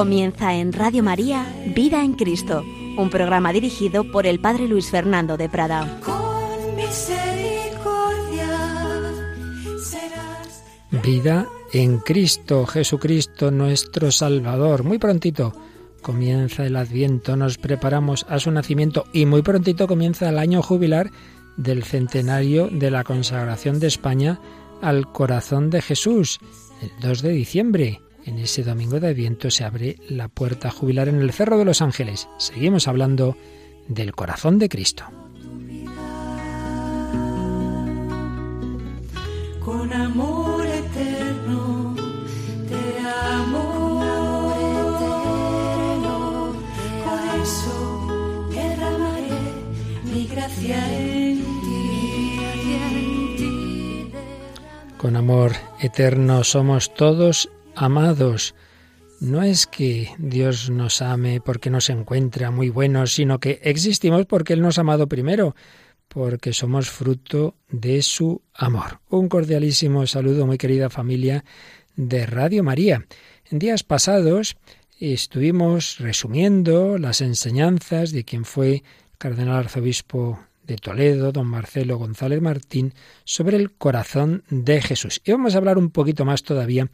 Comienza en Radio María Vida en Cristo, un programa dirigido por el Padre Luis Fernando de Prada. Con misericordia serás. Vida en Cristo, Jesucristo nuestro Salvador. Muy prontito comienza el Adviento, nos preparamos a su nacimiento y muy prontito comienza el año jubilar del centenario de la consagración de España al corazón de Jesús, el 2 de diciembre. En ese domingo de Adviento se abre la puerta jubilar en el Cerro de los Ángeles. Seguimos hablando del corazón de Cristo. Con amor eterno te amo. Por eso derramaré mi gracia en ti. Con amor eterno somos todos amados. No es que Dios nos ame porque nos encuentra muy buenos, sino que existimos porque Él nos ha amado primero, porque somos fruto de su amor. Un cordialísimo saludo, muy querida familia de Radio María. En días pasados estuvimos resumiendo las enseñanzas de quien fue cardenal arzobispo de Toledo, don Marcelo González Martín, sobre el corazón de Jesús. Y vamos a hablar un poquito más todavía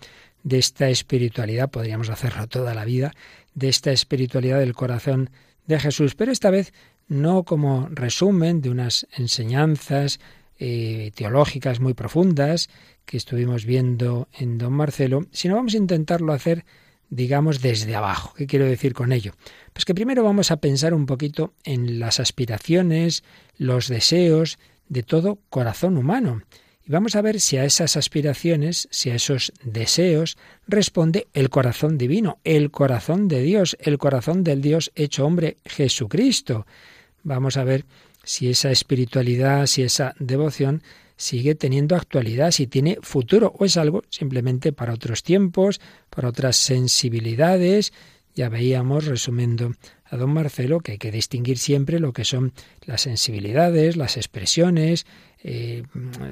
de esta espiritualidad, podríamos hacerlo toda la vida, de esta espiritualidad del corazón de Jesús, pero esta vez no como resumen de unas enseñanzas eh, teológicas muy profundas que estuvimos viendo en don Marcelo, sino vamos a intentarlo hacer digamos, desde abajo. ¿Qué quiero decir con ello? Pues que primero vamos a pensar un poquito en las aspiraciones, los deseos de todo corazón humano. Y vamos a ver si a esas aspiraciones, si a esos deseos, responde el corazón divino, el corazón de Dios, el corazón del Dios hecho hombre, Jesucristo. Vamos a ver si esa espiritualidad, si esa devoción sigue teniendo actualidad, si tiene futuro o es algo simplemente para otros tiempos, para otras sensibilidades. Ya veíamos, resumiendo a don Marcelo, que hay que distinguir siempre lo que son las sensibilidades, las expresiones, eh,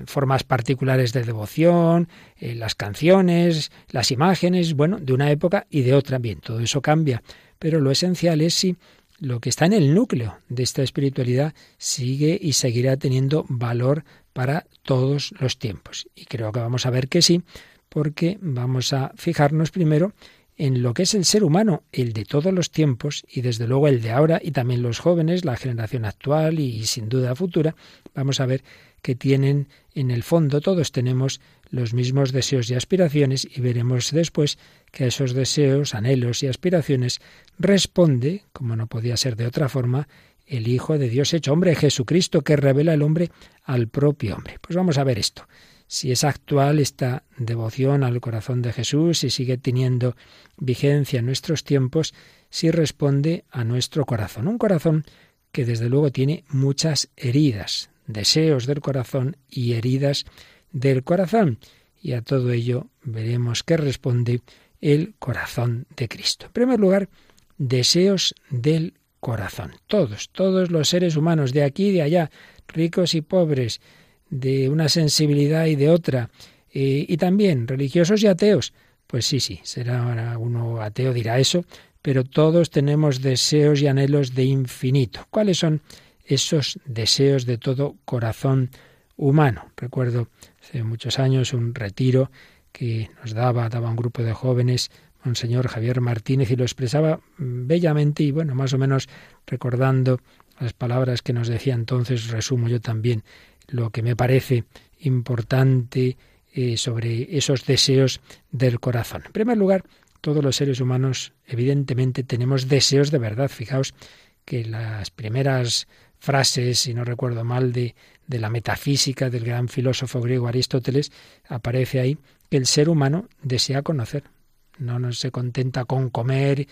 formas particulares de devoción, eh, las canciones, las imágenes, bueno, de una época y de otra. Bien, todo eso cambia, pero lo esencial es si lo que está en el núcleo de esta espiritualidad sigue y seguirá teniendo valor para todos los tiempos. Y creo que vamos a ver que sí, porque vamos a fijarnos primero en lo que es el ser humano, el de todos los tiempos y desde luego el de ahora y también los jóvenes, la generación actual y, sin duda futura, vamos a ver que tienen en el fondo. Todos tenemos los mismos deseos y aspiraciones y veremos después que a esos deseos, anhelos y aspiraciones responde, como no podía ser de otra forma, el Hijo de Dios hecho hombre, Jesucristo, que revela el hombre al propio hombre. Pues vamos a ver esto si es actual esta devoción al corazón de Jesús, si sigue teniendo vigencia en nuestros tiempos, si responde a nuestro corazón. Un corazón que desde luego tiene muchas heridas, deseos del corazón y heridas del corazón. Y a todo ello veremos qué responde el corazón de Cristo. En primer lugar, deseos del corazón. Todos, todos los seres humanos, de aquí y de allá, ricos y pobres, de una sensibilidad y de otra, eh, y también religiosos y ateos. Pues sí, sí, será uno ateo, dirá eso, pero todos tenemos deseos y anhelos de infinito. ¿Cuáles son esos deseos de todo corazón humano? Recuerdo hace muchos años un retiro que nos daba, daba un grupo de jóvenes, Monseñor Javier Martínez, y lo expresaba bellamente y bueno, más o menos recordando las palabras que nos decía entonces, resumo yo también lo que me parece importante eh, sobre esos deseos del corazón. En primer lugar, todos los seres humanos evidentemente tenemos deseos de verdad. Fijaos que las primeras frases, si no recuerdo mal, de, de la metafísica del gran filósofo griego Aristóteles, aparece ahí que el ser humano desea conocer. No, no se contenta con comer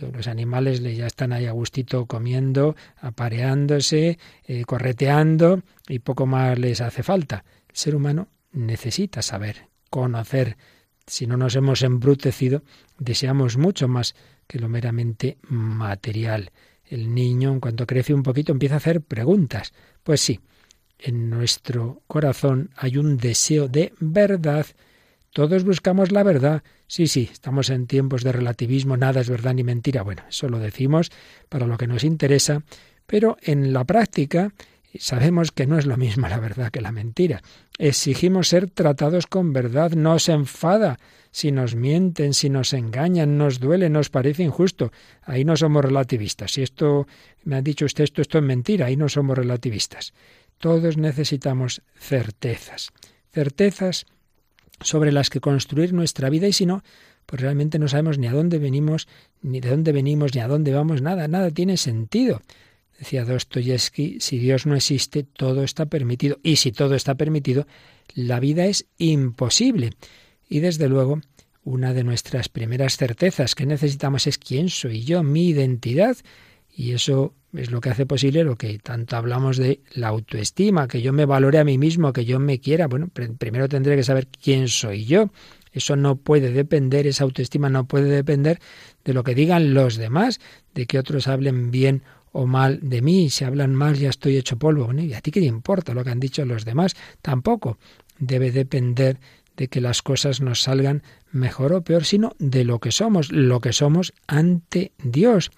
los animales ya están ahí a gustito comiendo, apareándose, eh, correteando y poco más les hace falta. El ser humano necesita saber, conocer. Si no nos hemos embrutecido, deseamos mucho más que lo meramente material. El niño, en cuanto crece un poquito, empieza a hacer preguntas. Pues sí, en nuestro corazón hay un deseo de verdad Todos buscamos la verdad. Sí, sí, estamos en tiempos de relativismo, nada es verdad ni mentira. Bueno, eso lo decimos para lo que nos interesa, pero en la práctica sabemos que no es lo mismo la verdad que la mentira. Exigimos ser tratados con verdad, no se enfada si nos mienten, si nos engañan, nos duele, nos parece injusto. Ahí no somos relativistas. Si esto me ha dicho usted esto, esto es mentira, ahí no somos relativistas. Todos necesitamos certezas. Certezas sobre las que construir nuestra vida y si no, pues realmente no sabemos ni a dónde venimos, ni de dónde venimos, ni a dónde vamos, nada, nada tiene sentido. Decía Dostoyevsky, si Dios no existe, todo está permitido. Y si todo está permitido, la vida es imposible. Y desde luego, una de nuestras primeras certezas que necesitamos es quién soy yo, mi identidad. Y eso es lo que hace posible lo que tanto hablamos de la autoestima, que yo me valore a mí mismo, que yo me quiera. Bueno, primero tendré que saber quién soy yo. Eso no puede depender, esa autoestima no puede depender de lo que digan los demás, de que otros hablen bien o mal de mí. Si hablan mal ya estoy hecho polvo. ¿y a ti qué te importa lo que han dicho los demás? Tampoco debe depender de que las cosas nos salgan mejor o peor, sino de lo que somos, lo que somos ante Dios.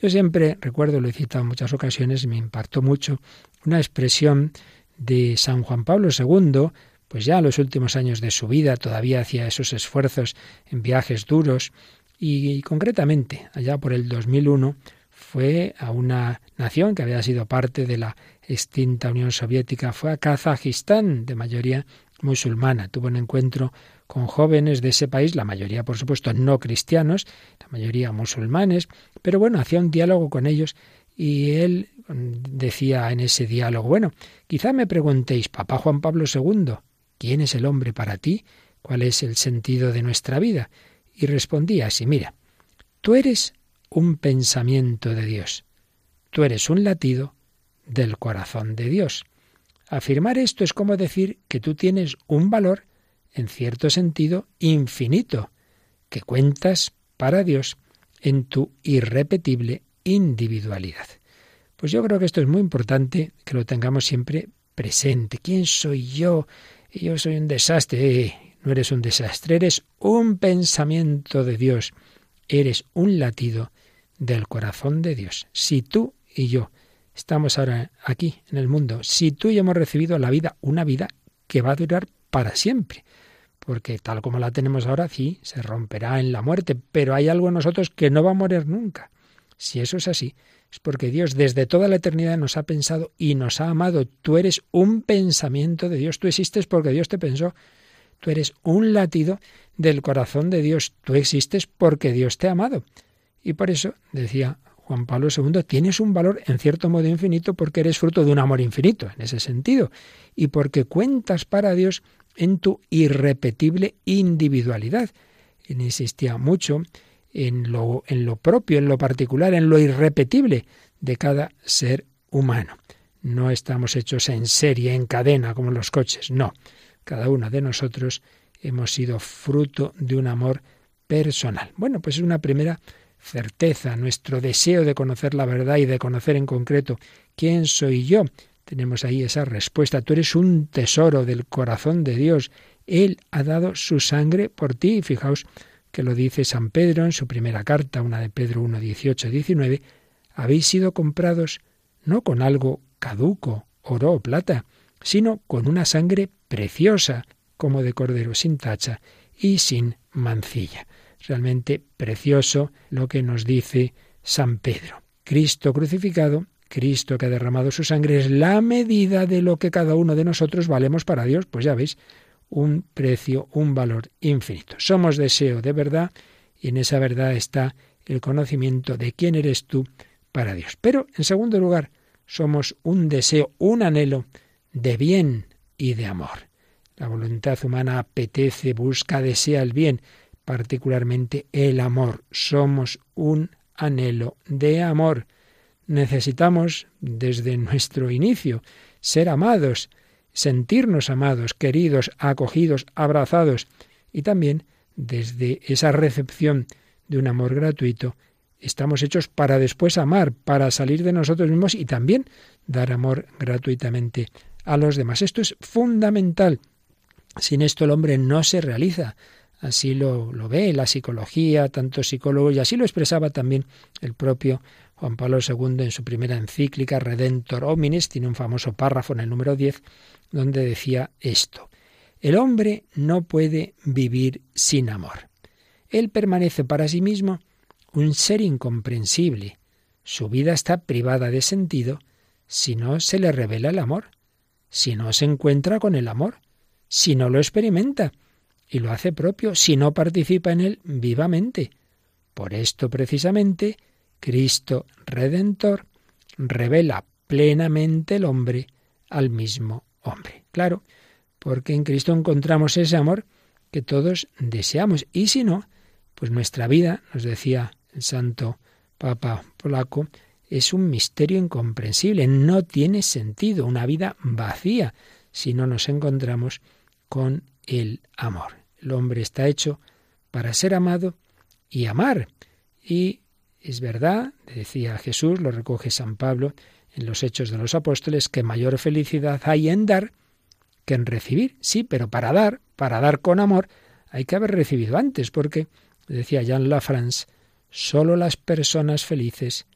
Yo siempre recuerdo, lo he citado en muchas ocasiones, me impactó mucho una expresión de San Juan Pablo II, pues ya en los últimos años de su vida todavía hacía esos esfuerzos en viajes duros y, concretamente allá por el 2001 fue a una nación que había sido parte de la extinta Unión Soviética, fue a Kazajistán, de mayoría musulmana. Tuvo un encuentro con jóvenes de ese país, la mayoría, por supuesto, no cristianos, la mayoría musulmanes, pero bueno, hacía un diálogo con ellos y él decía en ese diálogo, bueno, quizá me preguntéis, Papá Juan Pablo II, ¿quién es el hombre para ti? ¿Cuál es el sentido de nuestra vida? Y respondía así, mira, tú eres un pensamiento de Dios, tú eres un latido del corazón de Dios. Afirmar esto es como decir que tú tienes un valor, en cierto sentido, infinito, que cuentas para Dios en tu irrepetible individualidad. Pues yo creo que esto es muy importante que lo tengamos siempre presente. ¿Quién soy yo? Yo soy un desastre. No eres un desastre, eres un pensamiento de Dios. Eres un latido del corazón de Dios. Si tú y yo estamos ahora aquí en el mundo, si tú y yo hemos recibido la vida, una vida que va a durar para siempre, porque tal como la tenemos ahora, sí, se romperá en la muerte, pero hay algo en nosotros que no va a morir nunca. Si eso es así, es porque Dios desde toda la eternidad nos ha pensado y nos ha amado. Tú eres un pensamiento de Dios, tú existes porque Dios te pensó. Tú eres un latido del corazón de Dios, tú existes porque Dios te ha amado. Y por eso, decía Juan Pablo II, tienes un valor en cierto modo infinito porque eres fruto de un amor infinito, en ese sentido, y porque cuentas para Dios en tu irrepetible individualidad. Él insistía mucho en lo, en lo propio, en lo particular, en lo irrepetible de cada ser humano. No estamos hechos en serie, en cadena, como los coches, no. Cada uno de nosotros hemos sido fruto de un amor personal. Bueno, pues es una primera certeza, nuestro deseo de conocer la verdad y de conocer en concreto quién soy yo. Tenemos ahí esa respuesta. Tú eres un tesoro del corazón de Dios. Él ha dado su sangre por ti. Fijaos que lo dice San Pedro en su primera carta, una de Pedro 1, 18, 19. Habéis sido comprados no con algo caduco, oro o plata, sino con una sangre preciosa, como de cordero sin tacha y sin mancilla realmente precioso lo que nos dice San Pedro. Cristo crucificado, Cristo que ha derramado su sangre, es la medida de lo que cada uno de nosotros valemos para Dios. Pues ya veis, un precio, un valor infinito. Somos deseo de verdad y en esa verdad está el conocimiento de quién eres tú para Dios. Pero, en segundo lugar, somos un deseo, un anhelo de bien y de amor. La voluntad humana apetece, busca, desea el bien, particularmente el amor. Somos un anhelo de amor. Necesitamos, desde nuestro inicio, ser amados, sentirnos amados, queridos, acogidos, abrazados y también desde esa recepción de un amor gratuito, estamos hechos para después amar, para salir de nosotros mismos y también dar amor gratuitamente a los demás. Esto es fundamental Sin esto el hombre no se realiza. Así lo, ve la psicología, tanto psicólogos, y así lo expresaba también el propio Juan Pablo II en su primera encíclica Redentor Hominis, tiene un famoso párrafo en el número 10, donde decía esto. El hombre no puede vivir sin amor. Él permanece para sí mismo un ser incomprensible. Su vida está privada de sentido si no se le revela el amor, si no se encuentra con el amor, si no lo experimenta y lo hace propio, si no participa en él vivamente. Por esto precisamente Cristo Redentor revela plenamente el hombre al mismo hombre. Claro, porque en Cristo encontramos ese amor que todos deseamos. Y si no, pues nuestra vida, nos decía el santo Papa polaco, es un misterio incomprensible, no tiene sentido, una vida vacía si no nos encontramos con el amor. El hombre está hecho para ser amado y amar. Y es verdad, decía Jesús, lo recoge San Pablo en los Hechos de los Apóstoles, que mayor felicidad hay en dar que en recibir. Sí, pero para dar, para dar con amor, hay que haber recibido antes, porque, decía Jean Lafrance, solo las personas felices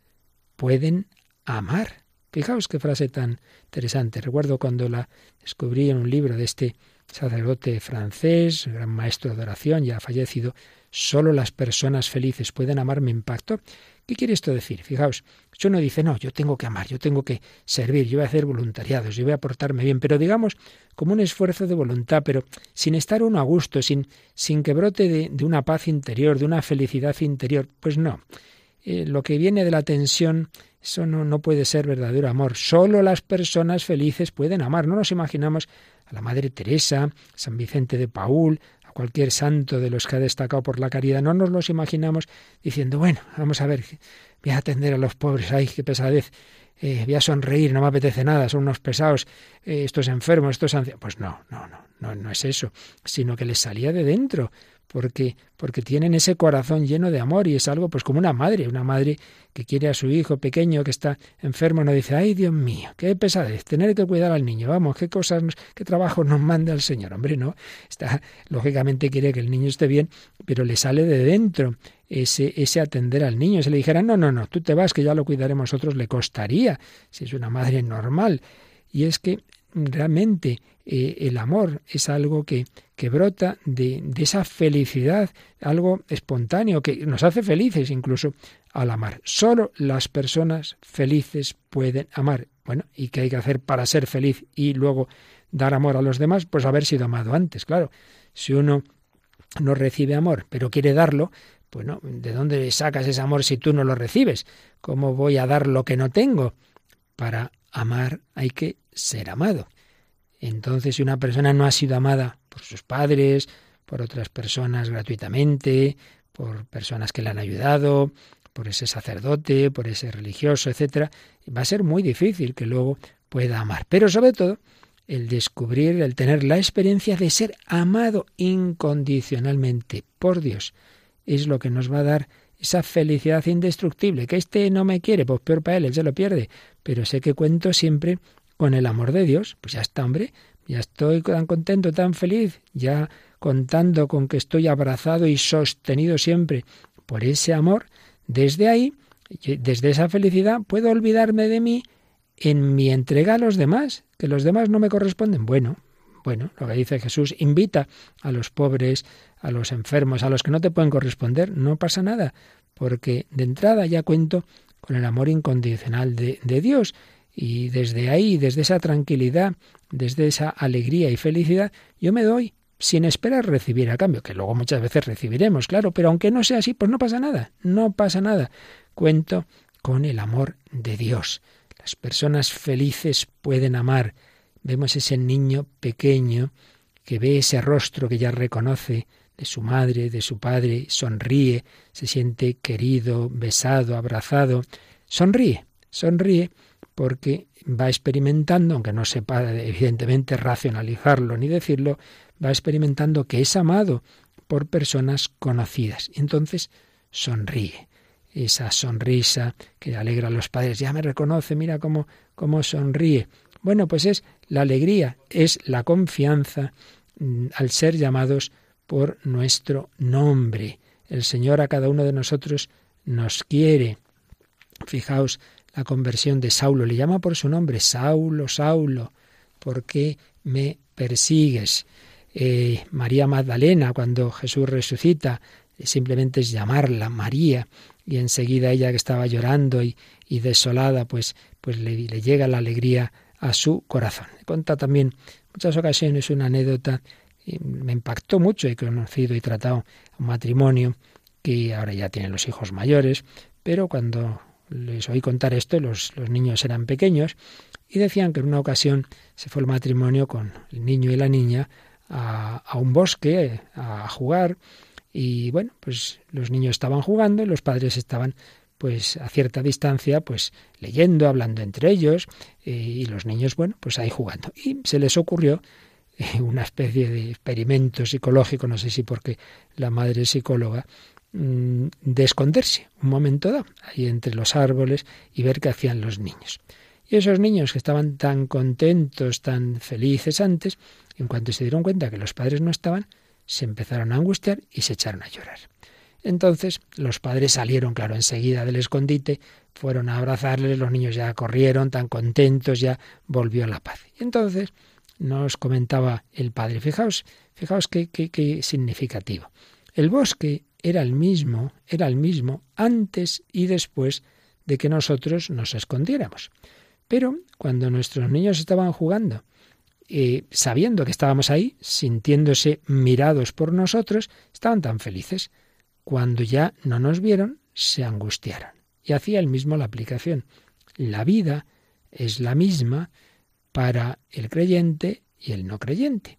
pueden amar. Fijaos qué frase tan interesante. Recuerdo cuando la descubrí en un libro de este sacerdote francés, gran maestro de oración, ya fallecido, solo las personas felices pueden amar, me impactó. ¿Qué quiere esto decir? Fijaos, yo no dice, no, yo tengo que amar, yo tengo que servir, yo voy a hacer voluntariados, yo voy a portarme bien, pero digamos como un esfuerzo de voluntad, pero sin estar uno a gusto, sin, sin que brote de, de una paz interior, de una felicidad interior. Pues no. Eh, lo que viene de la tensión, eso no, no puede ser verdadero amor. Solo las personas felices pueden amar. No nos imaginamos a la Madre Teresa, San Vicente de Paul, a cualquier santo de los que ha destacado por la caridad. No nos los imaginamos diciendo, bueno, vamos a ver, voy a atender a los pobres, ay, qué pesadez, eh, voy a sonreír, no me apetece nada, son unos pesados, eh, estos enfermos, estos ancianos. Pues no, no, no, no, no es eso, sino que les salía de dentro, porque, porque tienen ese corazón lleno de amor y es algo pues como una madre, una madre que quiere a su hijo pequeño que está enfermo, no dice, ay Dios mío, qué pesadez, tener que cuidar al niño, vamos, qué cosas, qué trabajo nos manda el Señor, hombre, no, está, lógicamente quiere que el niño esté bien, pero le sale de dentro ese, ese atender al niño. Si le dijera, no, no, no, tú te vas, que ya lo cuidaremos nosotros, le costaría, si es una madre normal. Y es que realmente eh, el amor es algo que, que brota de, de, esa felicidad, algo espontáneo, que nos hace felices incluso al amar. Solo las personas felices pueden amar. Bueno, ¿y qué hay que hacer para ser feliz y luego dar amor a los demás? Pues haber sido amado antes, claro. Si uno no recibe amor, pero quiere darlo, bueno, ¿de dónde sacas ese amor si tú no lo recibes? ¿Cómo voy a dar lo que no tengo? Para amar hay que ser amado. Entonces, si una persona no ha sido amada por sus padres, por otras personas gratuitamente, por personas que le han ayudado, por ese sacerdote, por ese religioso, etcétera, va a ser muy difícil que luego pueda amar. Pero sobre todo, el descubrir, el tener la experiencia de ser amado incondicionalmente por Dios, es lo que nos va a dar esa felicidad indestructible. Que este no me quiere, pues peor para él, él se lo pierde. Pero sé que cuento siempre con el amor de Dios. Pues ya está, hombre, ya estoy tan contento, tan feliz, ya contando con que estoy abrazado y sostenido siempre por ese amor. Desde ahí, desde esa felicidad, puedo olvidarme de mí en mi entrega a los demás, que los demás no me corresponden. Bueno, bueno, lo que dice Jesús, invita a los pobres, a los enfermos, a los que no te pueden corresponder, no pasa nada, porque de entrada ya cuento con el amor incondicional de, de Dios. Y desde ahí, desde esa tranquilidad, desde esa alegría y felicidad, yo me doy sin esperar recibir a cambio, que luego muchas veces recibiremos, claro, pero aunque no sea así, pues no pasa nada, no pasa nada. Cuento con el amor de Dios. Las personas felices pueden amar. Vemos ese niño pequeño que ve ese rostro que ya reconoce de su madre, de su padre, sonríe, se siente querido, besado, abrazado, sonríe, sonríe porque va experimentando, aunque no sepa evidentemente racionalizarlo ni decirlo, va experimentando que es amado por personas conocidas. Y entonces sonríe. Esa sonrisa que alegra a los padres, ya me reconoce, mira cómo, cómo sonríe. Bueno, pues es la alegría, es la confianza mm, al ser llamados por nuestro nombre. El Señor a cada uno de nosotros nos quiere. Fijaos la conversión de Saulo, le llama por su nombre, Saulo, Saulo, ¿por qué me persigues? Eh, María Magdalena, cuando Jesús resucita, simplemente es llamarla María, y enseguida ella que estaba llorando y, desolada, pues, pues le, le, llega la alegría a su corazón. Conta también muchas ocasiones una anécdota, y me impactó mucho, he conocido y tratado un matrimonio que ahora ya tiene los hijos mayores, pero cuando les oí contar esto, los, los niños eran pequeños, y decían que en una ocasión se fue el matrimonio con el niño y la niña a, a un bosque a jugar, y bueno, pues los niños estaban jugando y los padres estaban pues a cierta distancia, pues leyendo, hablando entre ellos, eh, y los niños, bueno, pues ahí jugando. Y se les ocurrió eh, una especie de experimento psicológico, no sé si porque la madre es psicóloga, de esconderse un momento dado, ahí entre los árboles y ver qué hacían los niños. Y esos niños que estaban tan contentos, tan felices antes, en cuanto se dieron cuenta que los padres no estaban, se empezaron a angustiar y se echaron a llorar. Entonces los padres salieron, claro, enseguida del escondite, fueron a abrazarles, los niños ya corrieron, tan contentos, ya volvió la paz. Y entonces nos comentaba el padre, fijaos, fijaos qué, qué, qué significativo. El bosque era el mismo, era el mismo antes y después de que nosotros nos escondiéramos. Pero cuando nuestros niños estaban jugando eh, sabiendo que estábamos ahí, sintiéndose mirados por nosotros, estaban tan felices. Cuando ya no nos vieron, se angustiaron. Y hacía el mismo la aplicación. La vida es la misma para el creyente y el no creyente.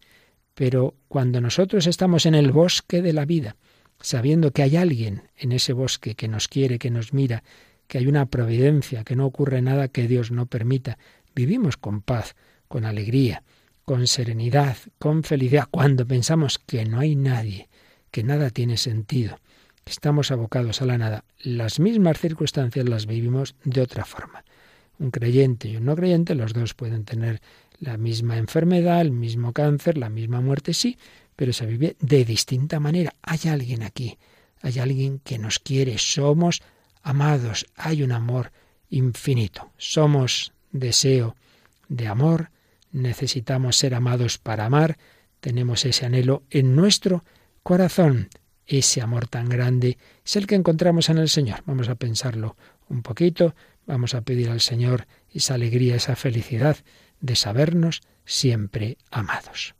Pero cuando nosotros estamos en el bosque de la vida, sabiendo que hay alguien en ese bosque que nos quiere, que nos mira, que hay una providencia, que no ocurre nada que Dios no permita, vivimos con paz, con alegría, con serenidad, con felicidad, cuando pensamos que no hay nadie, que nada tiene sentido, que estamos abocados a la nada, las mismas circunstancias las vivimos de otra forma. Un creyente y un no creyente, los dos pueden tener la misma enfermedad, el mismo cáncer, la misma muerte, sí, pero se vive de distinta manera. Hay alguien aquí, hay alguien que nos quiere, somos amados, hay un amor infinito, somos deseo de amor, necesitamos ser amados para amar, tenemos ese anhelo en nuestro corazón. Ese amor tan grande es el que encontramos en el Señor. Vamos a pensarlo un poquito, vamos a pedir al Señor esa alegría, esa felicidad de sabernos siempre amados.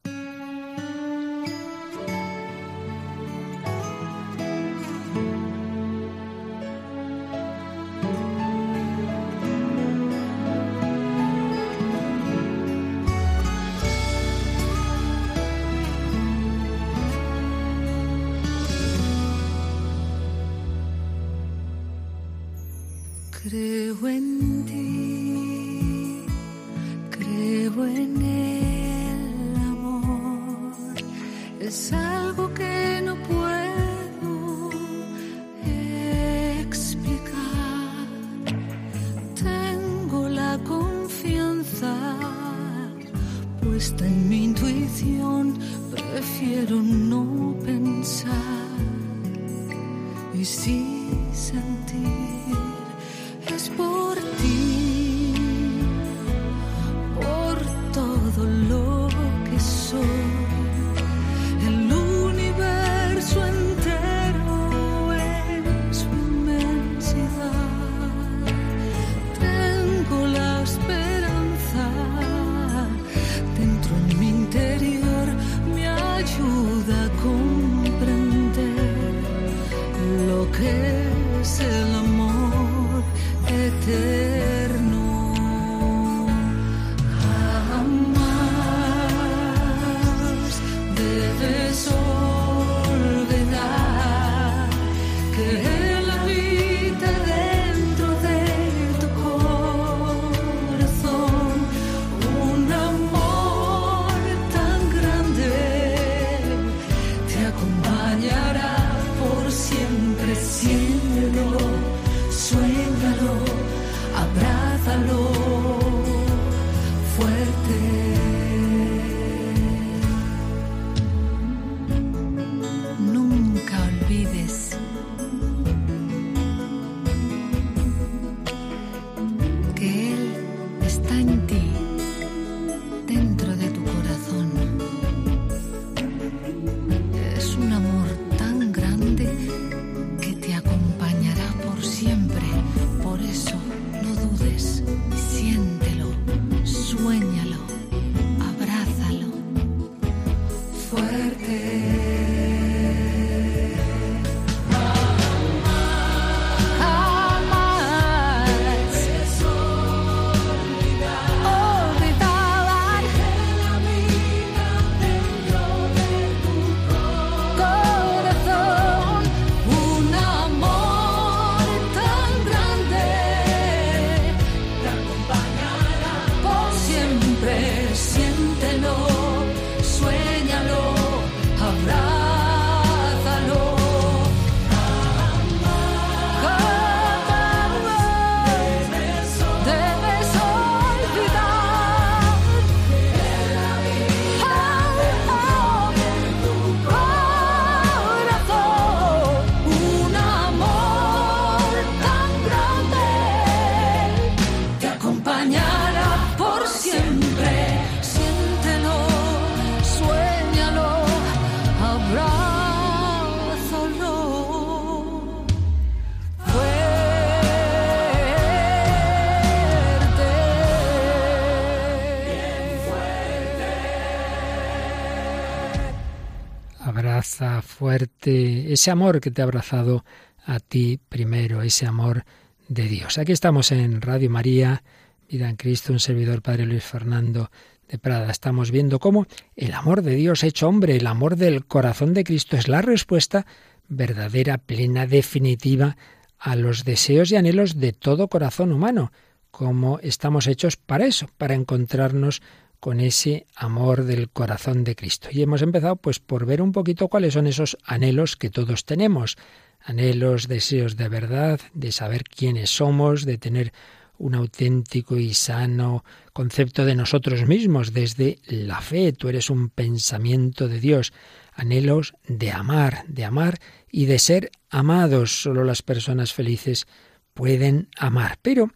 Ese amor que te ha abrazado a ti primero, ese amor de Dios. Aquí estamos en Radio María, Vida en Cristo, un servidor Padre Luis Fernando de Prada. Estamos viendo cómo el amor de Dios hecho hombre, el amor del corazón de Cristo es la respuesta verdadera, plena, definitiva a los deseos y anhelos de todo corazón humano, como estamos hechos para eso, para encontrarnos con ese amor del corazón de Cristo. Y hemos empezado pues por ver un poquito cuáles son esos anhelos que todos tenemos, anhelos, deseos de verdad, de saber quiénes somos, de tener un auténtico y sano concepto de nosotros mismos desde la fe. Tú eres un pensamiento de Dios. Anhelos de amar, de amar y de ser amados. Solo las personas felices pueden amar. Pero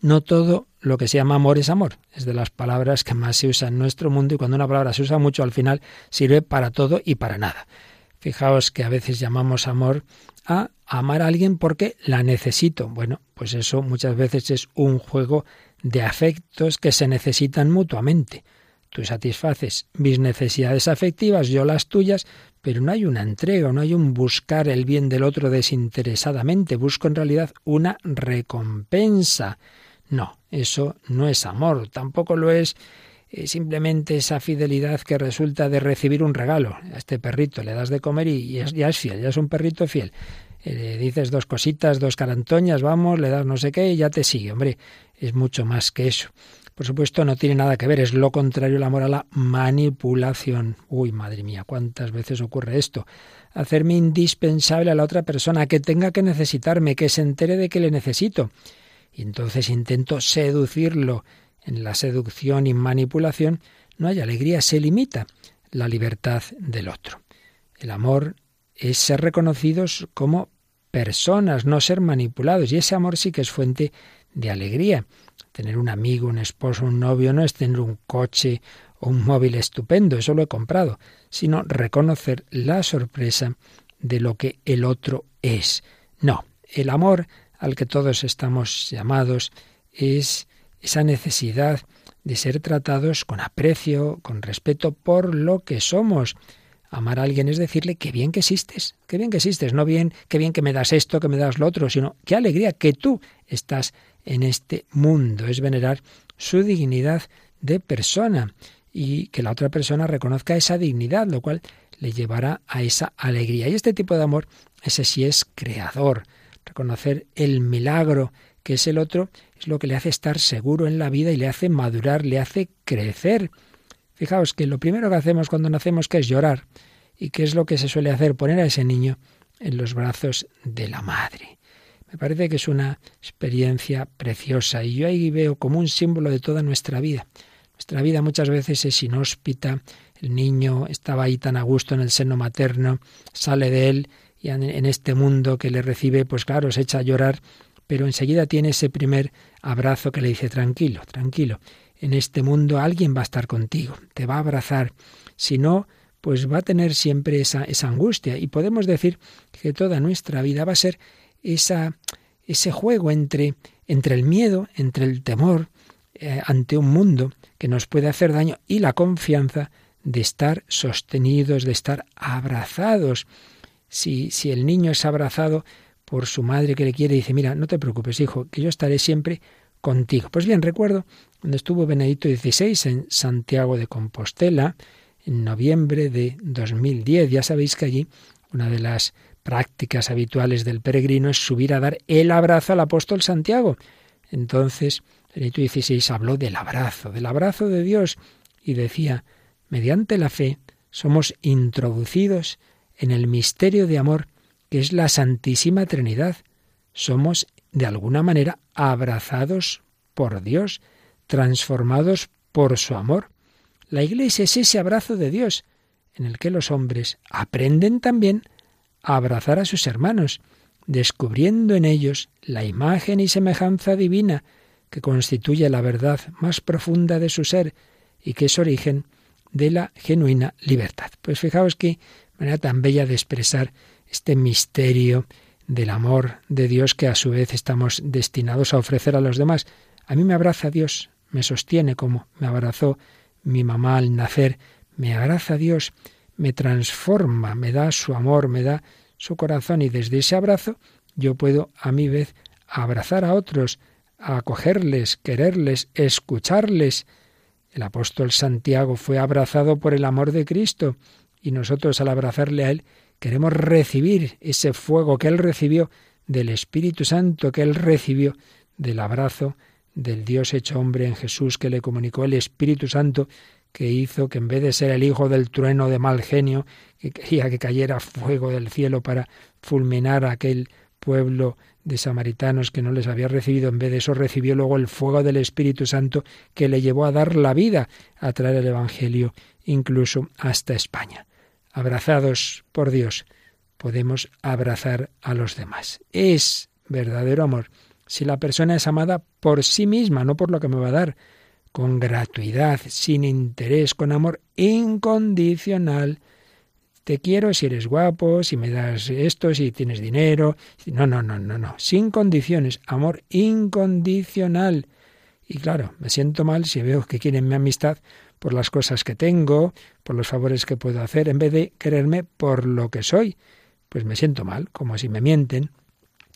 no todo lo que se llama amor es amor. Es de las palabras que más se usa en nuestro mundo y cuando una palabra se usa mucho al final sirve para todo y para nada. Fijaos que a veces llamamos amor a amar a alguien porque la necesito. Bueno, pues eso muchas veces es un juego de afectos que se necesitan mutuamente. Tú satisfaces mis necesidades afectivas, yo las tuyas, pero no hay una entrega, no hay un buscar el bien del otro desinteresadamente. Busco en realidad una recompensa. No, eso no es amor, tampoco lo es eh, simplemente esa fidelidad que resulta de recibir un regalo. A este perrito le das de comer y, ya es fiel, ya es un perrito fiel. Eh, le dices dos cositas, dos carantoñas, vamos, le das no sé qué y ya te sigue. Hombre, es mucho más que eso. Por supuesto, no tiene nada que ver, es lo contrario el amor a la manipulación. Uy, madre mía, cuántas veces ocurre esto. Hacerme indispensable a la otra persona, que tenga que necesitarme, que se entere de que le necesito y entonces intento seducirlo. En la seducción y manipulación no hay alegría, se limita la libertad del otro. El amor es ser reconocidos como personas, no ser manipulados. Y ese amor sí que es fuente de alegría. Tener un amigo, un esposo, un novio no es tener un coche o un móvil estupendo, eso lo he comprado, sino reconocer la sorpresa de lo que el otro es. No, el amor al que todos estamos llamados es esa necesidad de ser tratados con aprecio, con respeto por lo que somos. Amar a alguien es decirle qué bien que existes, qué bien que existes, no bien qué bien que me das esto, que me das lo otro, sino qué alegría que tú estás en este mundo. Es venerar su dignidad de persona y que la otra persona reconozca esa dignidad, lo cual le llevará a esa alegría. Y este tipo de amor, ese sí es creador, Reconocer el milagro que es el otro es lo que le hace estar seguro en la vida y le hace madurar, le hace crecer. Fijaos que lo primero que hacemos cuando nacemos que es llorar. ¿Y qué es lo que se suele hacer? Poner a ese niño en los brazos de la madre. Me parece que es una experiencia preciosa y yo ahí veo como un símbolo de toda nuestra vida. Nuestra vida muchas veces es inhóspita, el niño estaba ahí tan a gusto en el seno materno, sale de él y en este mundo que le recibe, pues claro, se echa a llorar pero enseguida tiene ese primer abrazo que le dice, tranquilo, tranquilo, en este mundo alguien va a estar contigo, te va a abrazar, si no, pues va a tener siempre esa, angustia. Y podemos decir que toda nuestra vida va a ser esa, ese juego entre, entre el miedo, entre el temor eh, ante un mundo que nos puede hacer daño y la confianza de estar sostenidos, de estar abrazados. Si, si el niño es abrazado por su madre que le quiere, dice, mira, no te preocupes, hijo, que yo estaré siempre contigo. Pues bien, recuerdo cuando estuvo Benedicto XVI en Santiago de Compostela, en noviembre de 2010. Ya sabéis que allí una de las prácticas habituales del peregrino es subir a dar el abrazo al apóstol Santiago. Entonces, Benedicto XVI habló del abrazo, del abrazo de Dios, y decía, mediante la fe somos introducidos en el misterio de amor que es la Santísima Trinidad. Somos, de alguna manera, abrazados por Dios, transformados por su amor. La Iglesia es ese abrazo de Dios, en el que los hombres aprenden también a abrazar a sus hermanos, descubriendo en ellos la imagen y semejanza divina que constituye la verdad más profunda de su ser y que es origen de la genuina libertad. Pues fijaos qué manera tan bella de expresar este misterio del amor de Dios que a su vez estamos destinados a ofrecer a los demás. A mí me abraza Dios, me sostiene como me abrazó mi mamá al nacer, me abraza Dios, me transforma, me da su amor, me da su corazón y desde ese abrazo yo puedo a mi vez abrazar a otros, acogerles, quererles, escucharles. El apóstol Santiago fue abrazado por el amor de Cristo y nosotros al abrazarle a Él queremos recibir ese fuego que Él recibió del Espíritu Santo que Él recibió del abrazo del Dios hecho hombre en Jesús que le comunicó el Espíritu Santo que hizo que en vez de ser el hijo del trueno de mal genio, que quería que cayera fuego del cielo para fulminar a aquel pueblo de samaritanos que no les había recibido, en vez de eso recibió luego el fuego del Espíritu Santo que le llevó a dar la vida, a traer el Evangelio incluso hasta España. Abrazados por Dios, podemos abrazar a los demás. Es verdadero amor si la persona es amada por sí misma, no por lo que me va a dar, con gratuidad, sin interés, con amor incondicional. Te quiero si eres guapo, si me das esto, si tienes dinero. No, no, no, no, no. Sin condiciones, amor incondicional. Y claro, me siento mal si veo que quieren mi amistad por las cosas que tengo, por los favores que puedo hacer, en vez de quererme por lo que soy. Pues me siento mal, como si me mienten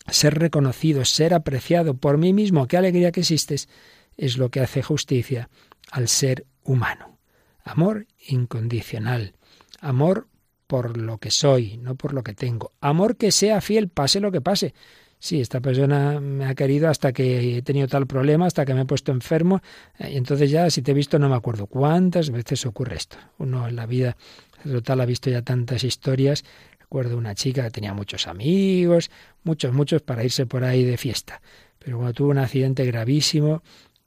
ser reconocido, ser apreciado por mí mismo, qué alegría que existes, es lo que hace justicia al ser humano. Amor incondicional, amor por lo que soy, no por lo que tengo. Amor que sea fiel, pase lo que pase. Sí, esta persona me ha querido hasta que he tenido tal problema, hasta que me he puesto enfermo, eh, y entonces ya si te he visto no me acuerdo cuántas veces ocurre esto. Uno en la vida total ha visto ya tantas historias Recuerdo una chica que tenía muchos amigos, muchos, muchos para irse por ahí de fiesta. Pero cuando tuvo un accidente gravísimo,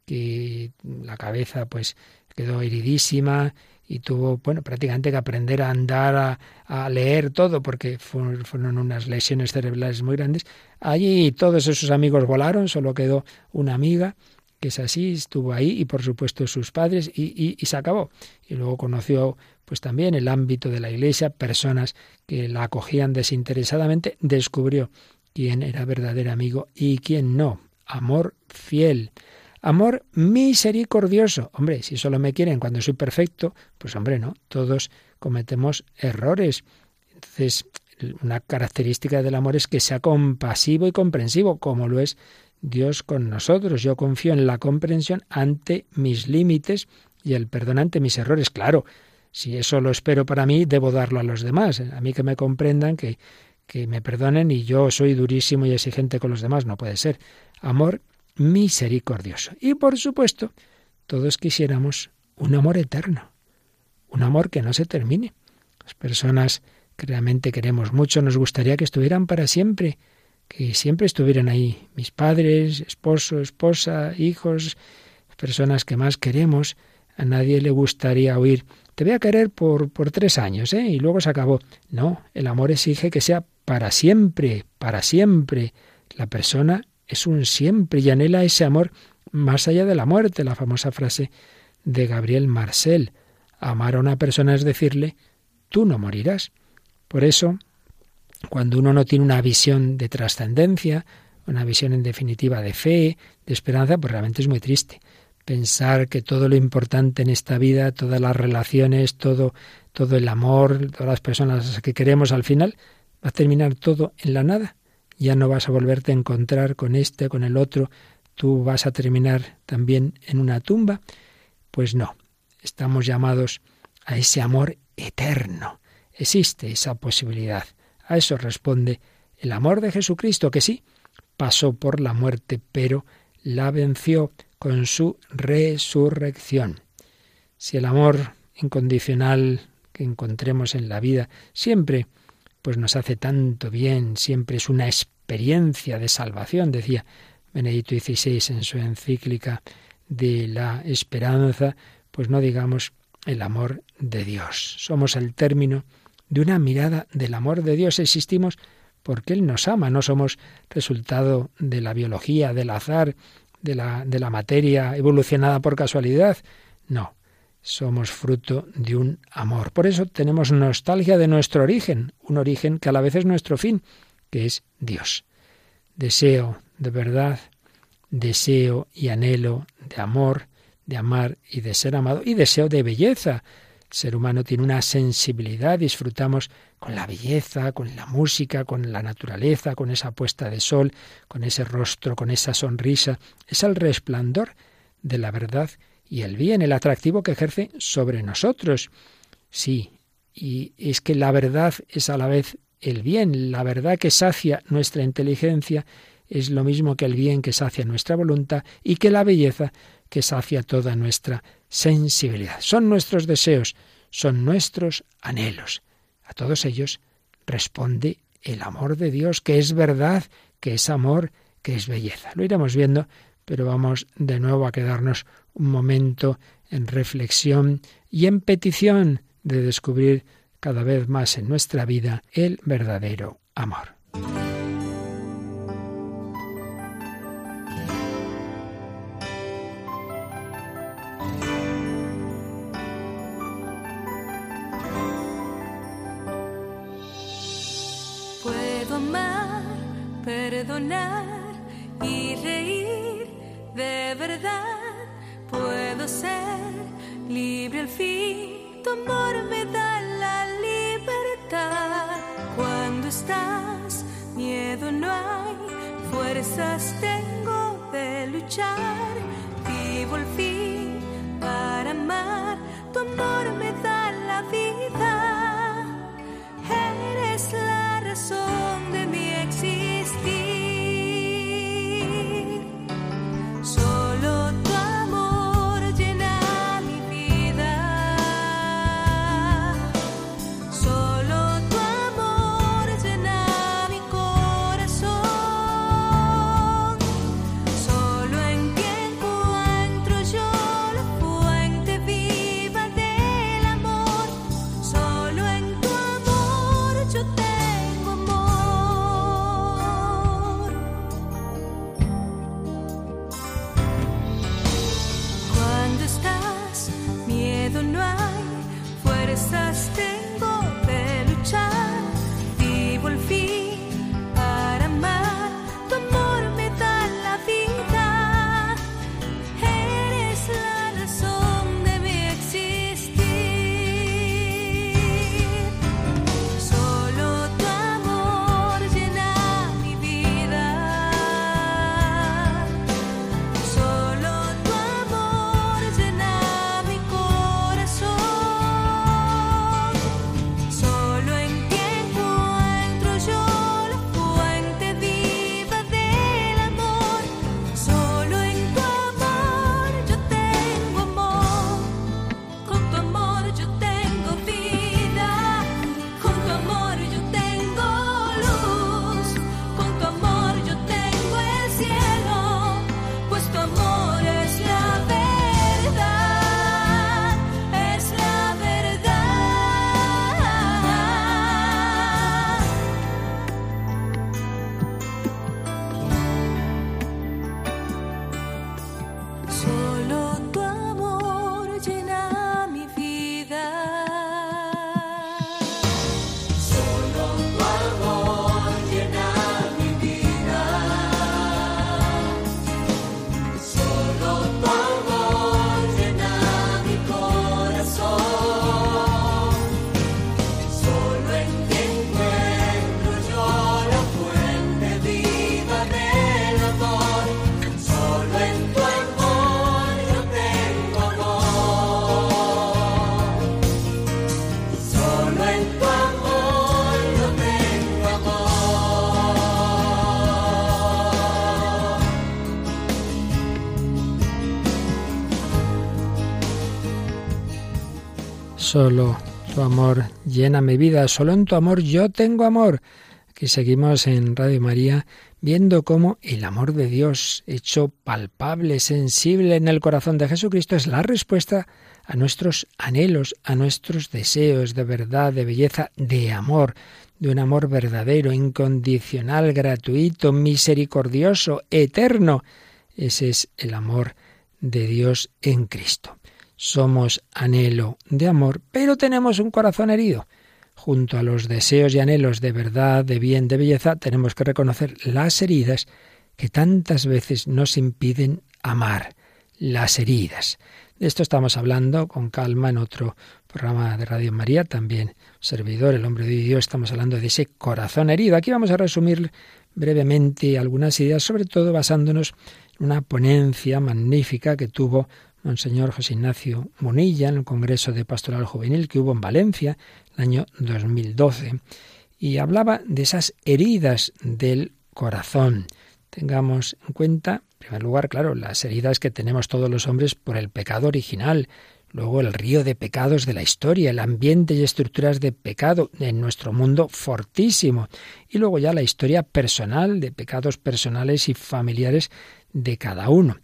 que la cabeza pues quedó heridísima y tuvo, bueno, prácticamente que aprender a andar, a, leer todo, porque fueron, unas lesiones cerebrales muy grandes. Allí todos esos amigos volaron, solo quedó una amiga, que es así, estuvo ahí, y por supuesto sus padres, y, y se acabó. Y luego conoció pues también el ámbito de la Iglesia, personas que la acogían desinteresadamente, descubrió quién era verdadero amigo y quién no. Amor fiel. Amor misericordioso. Hombre, si solo me quieren cuando soy perfecto, pues hombre, no, todos cometemos errores. Entonces, una característica del amor es que sea compasivo y comprensivo, como lo es Dios con nosotros. Yo confío en la comprensión ante mis límites y el perdón ante mis errores. Claro, si eso lo espero para mí, debo darlo a los demás. A mí que me comprendan, que, que me perdonen y yo soy durísimo y exigente con los demás. No puede ser. Amor misericordioso. Y por supuesto, todos quisiéramos un amor eterno, un amor que no se termine. Las personas que realmente queremos mucho nos gustaría que estuvieran para siempre, que siempre estuvieran ahí mis padres, esposo, esposa, hijos, personas que más queremos. A nadie le gustaría oír te voy a querer por, por tres años, ¿eh? Y luego se acabó. No, el amor exige que sea para siempre, para siempre. La persona es un siempre y anhela ese amor más allá de la muerte, la famosa frase de Gabriel Marcel. Amar a una persona es decirle, tú no morirás. Por eso, cuando uno no tiene una visión de trascendencia, una visión en definitiva de fe, de esperanza, pues realmente es muy triste. Pensar que todo lo importante en esta vida, todas las relaciones, todo, todo el amor, todas las personas que queremos al final, va a terminar todo en la nada. Ya no vas a volverte a encontrar con este, con el otro, tú vas a terminar también en una tumba. Pues no, estamos llamados a ese amor eterno. Existe esa posibilidad. A eso responde el amor de Jesucristo, que sí, pasó por la muerte, pero la venció con su resurrección. Si el amor incondicional que encontremos en la vida siempre pues nos hace tanto bien, siempre es una experiencia de salvación, decía Benedicto XVI en su encíclica de la esperanza, pues no digamos el amor de Dios. Somos el término de una mirada del amor de Dios. Existimos porque Él nos ama, no somos resultado de la biología, del azar, de la, de la materia evolucionada por casualidad. No, somos fruto de un amor. Por eso tenemos nostalgia de nuestro origen, un origen que a la vez es nuestro fin, que es Dios. Deseo de verdad, deseo y anhelo de amor, de amar y de ser amado, y deseo de belleza, el ser humano tiene una sensibilidad, disfrutamos con la belleza, con la música, con la naturaleza, con esa puesta de sol, con ese rostro, con esa sonrisa. Es el resplandor de la verdad y el bien, el atractivo que ejerce sobre nosotros. Sí, y es que la verdad es a la vez el bien, la verdad que sacia nuestra inteligencia es lo mismo que el bien que sacia nuestra voluntad y que la belleza que sacia toda nuestra sensibilidad. Son nuestros deseos, son nuestros anhelos. A todos ellos responde el amor de Dios, que es verdad, que es amor, que es belleza. Lo iremos viendo, pero vamos de nuevo a quedarnos un momento en reflexión y en petición de descubrir cada vez más en nuestra vida el verdadero amor. Solo tu amor llena mi vida, solo en tu amor yo tengo amor. Aquí seguimos en Radio María viendo cómo el amor de Dios, hecho palpable, sensible en el corazón de Jesucristo, es la respuesta a nuestros anhelos, a nuestros deseos de verdad, de belleza, de amor, de un amor verdadero, incondicional, gratuito, misericordioso, eterno. Ese es el amor de Dios en Cristo. Somos anhelo de amor, pero tenemos un corazón herido. Junto a los deseos y anhelos de verdad, de bien, de belleza, tenemos que reconocer las heridas que tantas veces nos impiden amar. Las heridas. De esto estamos hablando con calma en otro programa de Radio María, también servidor, el hombre de Dios, estamos hablando de ese corazón herido. Aquí vamos a resumir brevemente algunas ideas, sobre todo basándonos en una ponencia magnífica que tuvo Monseñor José Ignacio Munilla en el Congreso de Pastoral Juvenil que hubo en Valencia el año 2012 y hablaba de esas heridas del corazón. Tengamos en cuenta, en primer lugar, claro, las heridas que tenemos todos los hombres por el pecado original, luego el río de pecados de la historia, el ambiente y estructuras de pecado en nuestro mundo fortísimo, y luego ya la historia personal de pecados personales y familiares de cada uno.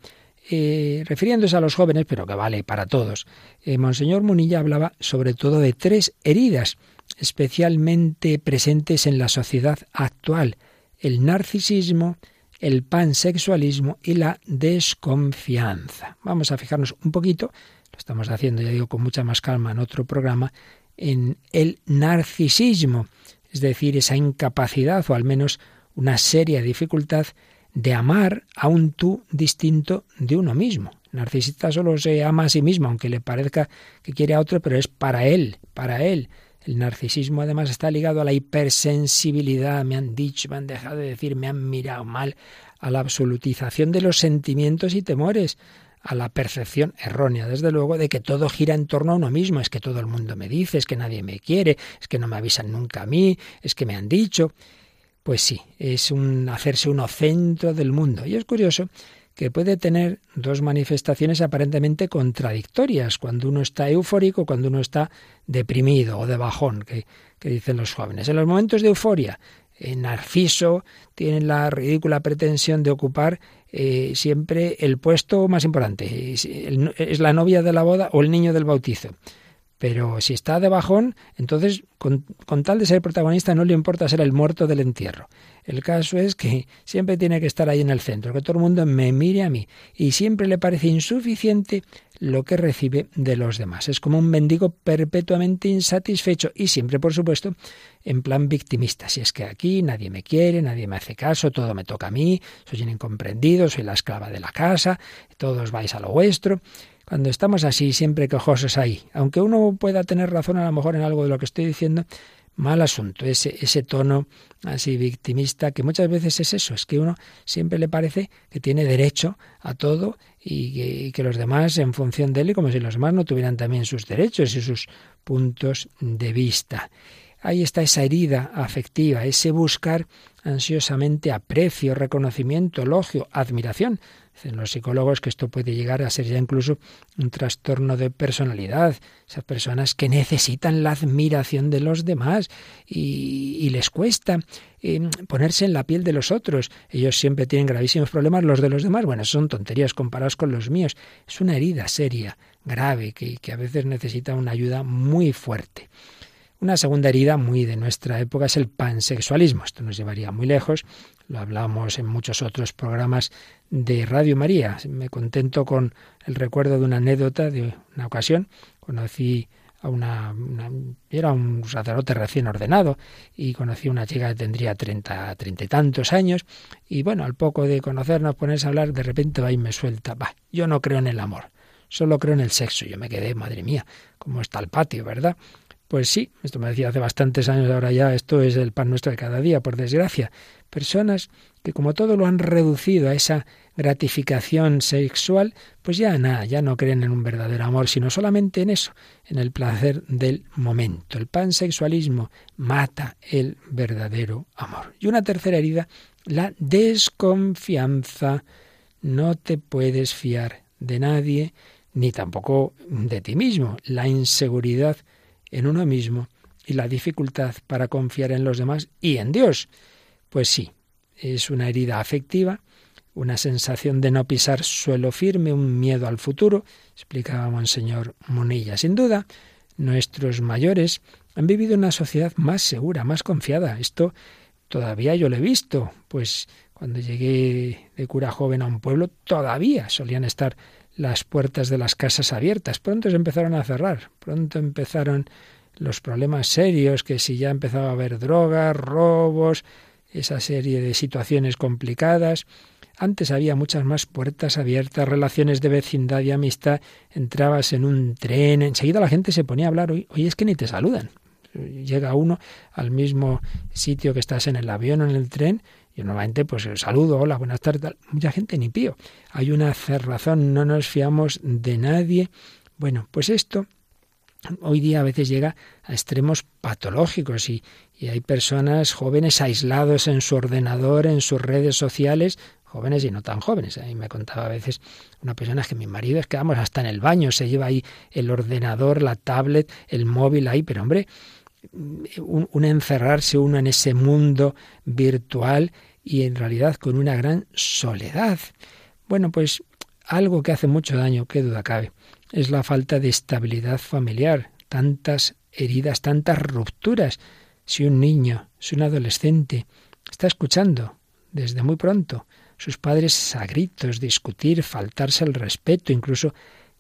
Eh, refiriéndose a los jóvenes, pero que vale para todos, eh, Monseñor Munilla hablaba sobre todo de tres heridas especialmente presentes en la sociedad actual, el narcisismo, el pansexualismo y la desconfianza. Vamos a fijarnos un poquito, lo estamos haciendo, ya digo, con mucha más calma en otro programa, en el narcisismo, es decir, esa incapacidad o al menos una seria dificultad de amar a un tú distinto de uno mismo. El narcisista solo se ama a sí mismo, aunque le parezca que quiere a otro, pero es para él, para él. El narcisismo además está ligado a la hipersensibilidad, me han dicho, me han dejado de decir, me han mirado mal, a la absolutización de los sentimientos y temores, a la percepción errónea, desde luego, de que todo gira en torno a uno mismo, es que todo el mundo me dice, es que nadie me quiere, es que no me avisan nunca a mí, es que me han dicho. Pues sí, es un hacerse uno centro del mundo. Y es curioso que puede tener dos manifestaciones aparentemente contradictorias, cuando uno está eufórico, cuando uno está deprimido o de bajón, que, dicen los jóvenes. En los momentos de euforia, en Narciso tiene la ridícula pretensión de ocupar eh, siempre el puesto más importante. Es la novia de la boda o el niño del bautizo. Pero si está de bajón, entonces con, tal de ser protagonista no le importa ser el muerto del entierro. El caso es que siempre tiene que estar ahí en el centro, que todo el mundo me mire a mí. Y siempre le parece insuficiente lo que recibe de los demás. Es como un mendigo perpetuamente insatisfecho y siempre, por supuesto, en plan victimista. Si es que aquí nadie me quiere, nadie me hace caso, todo me toca a mí, soy un incomprendido, soy la esclava de la casa, todos vais a lo vuestro. Cuando estamos así, siempre quejosos ahí, aunque uno pueda tener razón a lo mejor en algo de lo que estoy diciendo, mal asunto, ese, ese tono así victimista, que muchas veces es eso, es que uno siempre le parece que tiene derecho a todo y que, los demás, en función de él, como si los demás no tuvieran también sus derechos y sus puntos de vista. Ahí está esa herida afectiva, ese buscar ansiosamente aprecio, reconocimiento, elogio, admiración, Dicen los psicólogos que esto puede llegar a ser ya incluso un trastorno de personalidad. Esas personas que necesitan la admiración de los demás y, les cuesta eh, ponerse en la piel de los otros. Ellos siempre tienen gravísimos problemas, los de los demás, bueno, son tonterías comparados con los míos. Es una herida seria, grave, que, que a veces necesita una ayuda muy fuerte. Una segunda herida muy de nuestra época es el pansexualismo. Esto nos llevaría muy lejos, lo hablamos en muchos otros programas de Radio María. Me contento con el recuerdo de una anécdota de una ocasión. Conocí a una, era un sacerdote recién ordenado y conocí a una chica que tendría treinta, treinta y tantos años y bueno, al poco de conocernos, ponerse a hablar, de repente va y me suelta, va, yo no creo en el amor, solo creo en el sexo. Yo me quedé, madre mía, cómo está el patio, ¿verdad? Pues sí, esto me decía hace bastantes años, ahora ya esto es el pan nuestro de cada día, por desgracia. Personas que como todo lo han reducido a esa gratificación sexual, pues ya nada, ya no creen en un verdadero amor, sino solamente en eso, en el placer del momento. El pansexualismo mata el verdadero amor. Y una tercera herida, la desconfianza. No te puedes fiar de nadie, ni tampoco de ti mismo. La inseguridad en uno mismo y la dificultad para confiar en los demás y en Dios. Pues sí, es una herida afectiva, una sensación de no pisar suelo firme, un miedo al futuro, explicaba Monseñor Monilla. Sin duda, nuestros mayores han vivido una sociedad más segura, más confiada. Esto todavía yo lo he visto, pues cuando llegué de cura joven a un pueblo, todavía solían estar las puertas de las casas abiertas. Pronto se empezaron a cerrar, pronto empezaron los problemas serios, que si ya empezaba a haber drogas, robos, esa serie de situaciones complicadas. Antes había muchas más puertas abiertas, relaciones de vecindad y amistad. Entrabas en un tren, enseguida la gente se ponía a hablar. Hoy, es que ni te saludan. Llega uno al mismo sitio que estás en el avión o en el tren y normalmente pues saludo, hola, buenas tardes. Mucha gente ni pío. Hay una cerrazón, no nos fiamos de nadie. Bueno, pues esto hoy día a veces llega a extremos patológicos y, y, hay personas jóvenes aislados en su ordenador, en sus redes sociales, jóvenes y no tan jóvenes. A me contaba a veces una persona que mi marido es que vamos hasta en el baño, se lleva ahí el ordenador, la tablet, el móvil ahí, pero hombre, un, un encerrarse uno en ese mundo virtual y en realidad con una gran soledad. Bueno, pues algo que hace mucho daño, qué duda cabe es la falta de estabilidad familiar, tantas heridas, tantas rupturas. Si un niño, si un adolescente está escuchando desde muy pronto sus padres a gritos, discutir, faltarse el respeto, incluso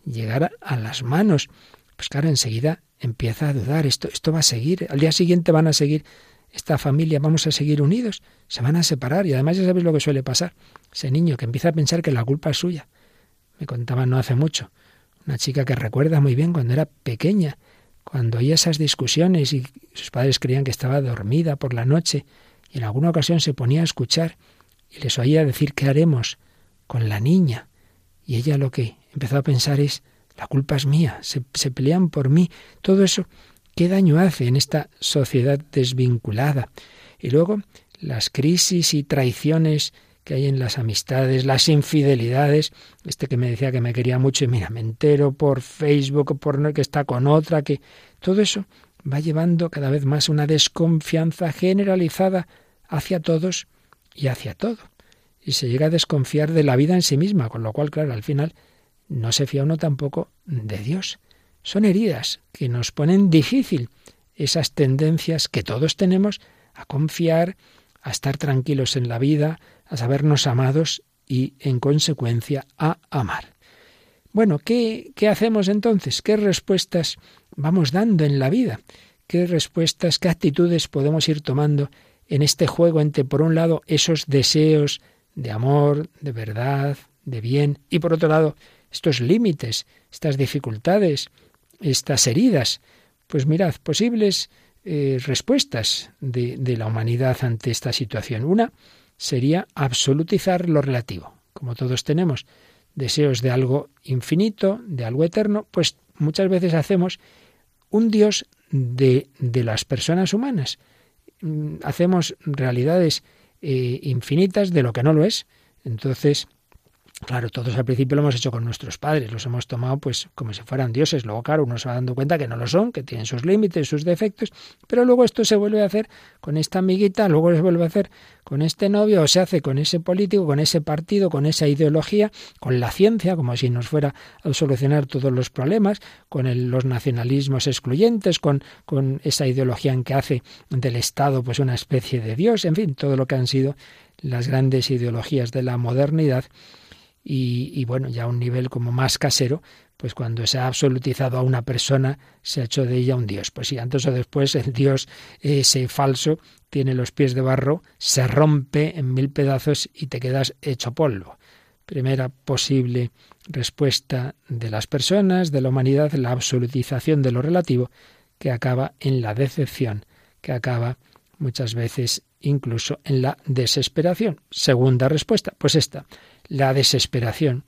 llegar a las manos, pues claro, enseguida empieza a dudar, esto, esto va a seguir, al día siguiente van a seguir esta familia, vamos a seguir unidos, se van a separar y además ya sabéis lo que suele pasar, ese niño que empieza a pensar que la culpa es suya. Me contaba no hace mucho una chica que recuerda muy bien cuando era pequeña, cuando oía esas discusiones y sus padres creían que estaba dormida por la noche y en alguna ocasión se ponía a escuchar y les oía decir qué haremos con la niña. Y ella lo que empezó a pensar es, la culpa es mía, se, pelean por mí. Todo eso, ¿qué daño hace en esta sociedad desvinculada? Y luego las crisis y traiciones que hay en las amistades, las infidelidades. Este que me decía que me quería mucho y mira, me entero por Facebook, por que está con otra, que todo eso va llevando cada vez más una desconfianza generalizada hacia todos y hacia todo. Y se llega a desconfiar de la vida en sí misma, con lo cual, claro, al final no se fía uno tampoco de Dios. Son heridas que nos ponen difícil esas tendencias que todos tenemos a confiar, a estar tranquilos en la vida, a sabernos amados y, en consecuencia, a amar. Bueno, ¿qué, ¿qué hacemos entonces? ¿Qué respuestas vamos dando en la vida? ¿Qué respuestas, qué actitudes podemos ir tomando en este juego entre, por un lado, esos deseos de amor, de verdad, de bien, y por otro lado, estos límites, estas dificultades, estas heridas? Pues mirad, posibles eh, respuestas de, de la humanidad ante esta situación. Una, sería absolutizar lo relativo. Como todos tenemos deseos de algo infinito, de algo eterno, pues muchas veces hacemos un Dios de, de las personas humanas. Hacemos realidades eh, infinitas de lo que no lo es. Entonces, Claro, todos al principio lo hemos hecho con nuestros padres, los hemos tomado pues como si fueran dioses. Luego, claro, uno se va dando cuenta que no lo son, que tienen sus límites, sus defectos, pero luego esto se vuelve a hacer con esta amiguita, luego se vuelve a hacer con este novio, o se hace con ese político, con ese partido, con esa ideología, con la ciencia, como si nos fuera a solucionar todos los problemas, con los nacionalismos excluyentes, con, con esa ideología en que hace del Estado pues una especie de Dios, en fin, todo lo que han sido las grandes ideologías de la modernidad y, bueno, ya a un nivel como más casero, pues cuando se ha absolutizado a una persona, se ha hecho de ella un dios. Pues sí, antes o después el dios ese falso tiene los pies de barro, se rompe en mil pedazos y te quedas hecho polvo. Primera posible respuesta de las personas, de la humanidad, la absolutización de lo relativo, que acaba en la decepción, que acaba muchas veces incluso en la desesperación. Segunda respuesta, pues esta, la desesperación.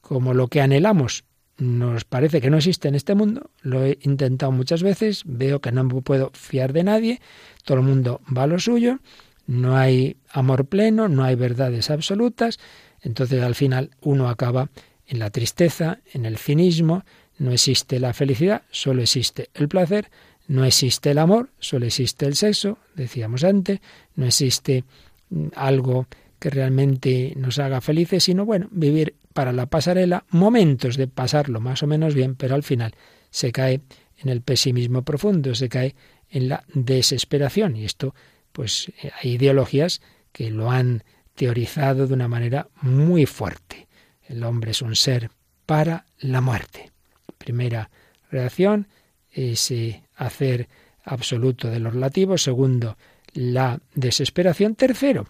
Como lo que anhelamos nos parece que no existe en este mundo, lo he intentado muchas veces, veo que no puedo fiar de nadie, todo el mundo va a lo suyo, no hay amor pleno, no hay verdades absolutas, entonces al final uno acaba En la tristeza, en el cinismo, no existe la felicidad, solo existe el placer, no existe el amor, solo existe el sexo, decíamos antes, no existe mm, algo que realmente nos haga felices, sino bueno, vivir para la pasarela, momentos de pasarlo más o menos bien, pero al final se cae en el pesimismo profundo, se cae en la desesperación. Y esto, pues eh, hay ideologías que lo han teorizado de una manera muy fuerte. El hombre es un ser para la muerte. Primera reacción, ese hacer absoluto de los relativos. Segundo, la desesperación. Tercero,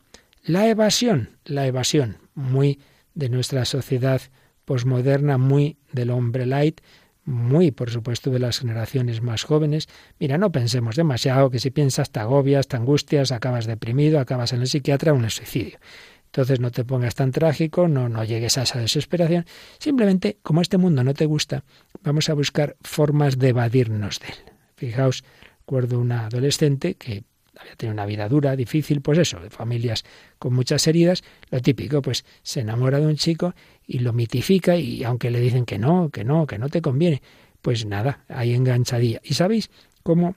la evasión. La evasión, muy de nuestra sociedad posmoderna, muy del hombre light, muy, por supuesto, de las generaciones más jóvenes. Mira, no pensemos demasiado, que si piensas te agobias, te angustias, acabas deprimido, acabas en el psiquiatra, un suicidio. Entonces no te pongas tan trágico, no, no llegues a esa desesperación. Simplemente, como este mundo no te gusta, vamos a buscar formas de evadirnos de él. Fijaos, recuerdo una adolescente que había tenido una vida dura, difícil, pues eso, de familias con muchas heridas, lo típico, pues se enamora de un chico y lo mitifica y aunque le dicen que no, que no, que no te conviene, pues nada, ahí enganchadilla. ¿Y sabéis cómo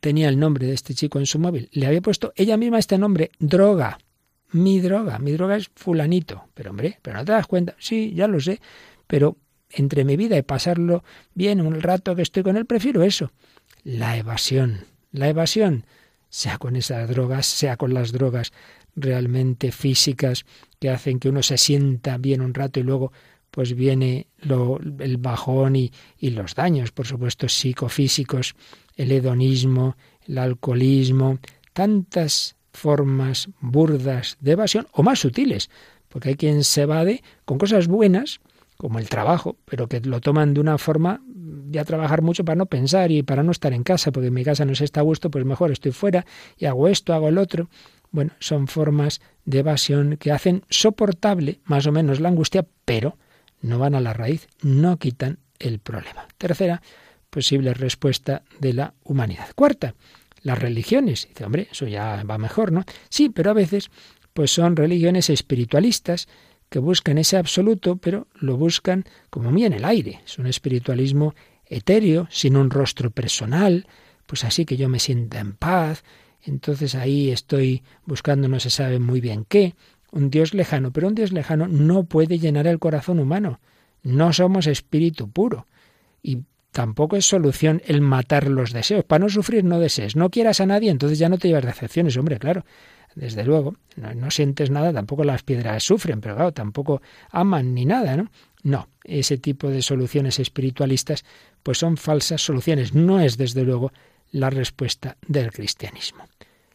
tenía el nombre de este chico en su móvil? Le había puesto ella misma este nombre, droga mi droga, mi droga es fulanito. Pero hombre, pero no te das cuenta. Sí, ya lo sé, pero entre mi vida y pasarlo bien un rato que estoy con él, prefiero eso. La evasión, la evasión, sea con esas drogas, sea con las drogas realmente físicas que hacen que uno se sienta bien un rato y luego pues viene lo, el bajón y, y los daños, por supuesto, psicofísicos, el hedonismo, el alcoholismo, tantas formas burdas de evasión o más sutiles, porque hay quien se evade con cosas buenas, como el trabajo, pero que lo toman de una forma de a trabajar mucho para no pensar y para no estar en casa, porque en mi casa no se está a gusto, pues mejor estoy fuera y hago esto, hago el otro. Bueno, son formas de evasión que hacen soportable más o menos la angustia, pero no van a la raíz, no quitan el problema. Tercera posible respuesta de la humanidad. Cuarta, las religiones. Dice, hombre, eso ya va mejor, ¿no? Sí, pero a veces pues son religiones espiritualistas que buscan ese absoluto, pero lo buscan como muy en el aire. Es un espiritualismo etéreo, sin un rostro personal, pues así que yo me sienta en paz. Entonces ahí estoy buscando no se sabe muy bien qué, un Dios lejano, pero un Dios lejano no puede llenar el corazón humano. No somos espíritu puro. Y Tampoco es solución el matar los deseos. Para no sufrir no desees. No quieras a nadie, entonces ya no te llevas decepciones. Hombre, claro, desde luego, no, sientes nada, tampoco las piedras sufren, pero claro, tampoco aman ni nada, ¿no? No, ese tipo de soluciones espiritualistas pues son falsas soluciones. No es desde luego la respuesta del cristianismo.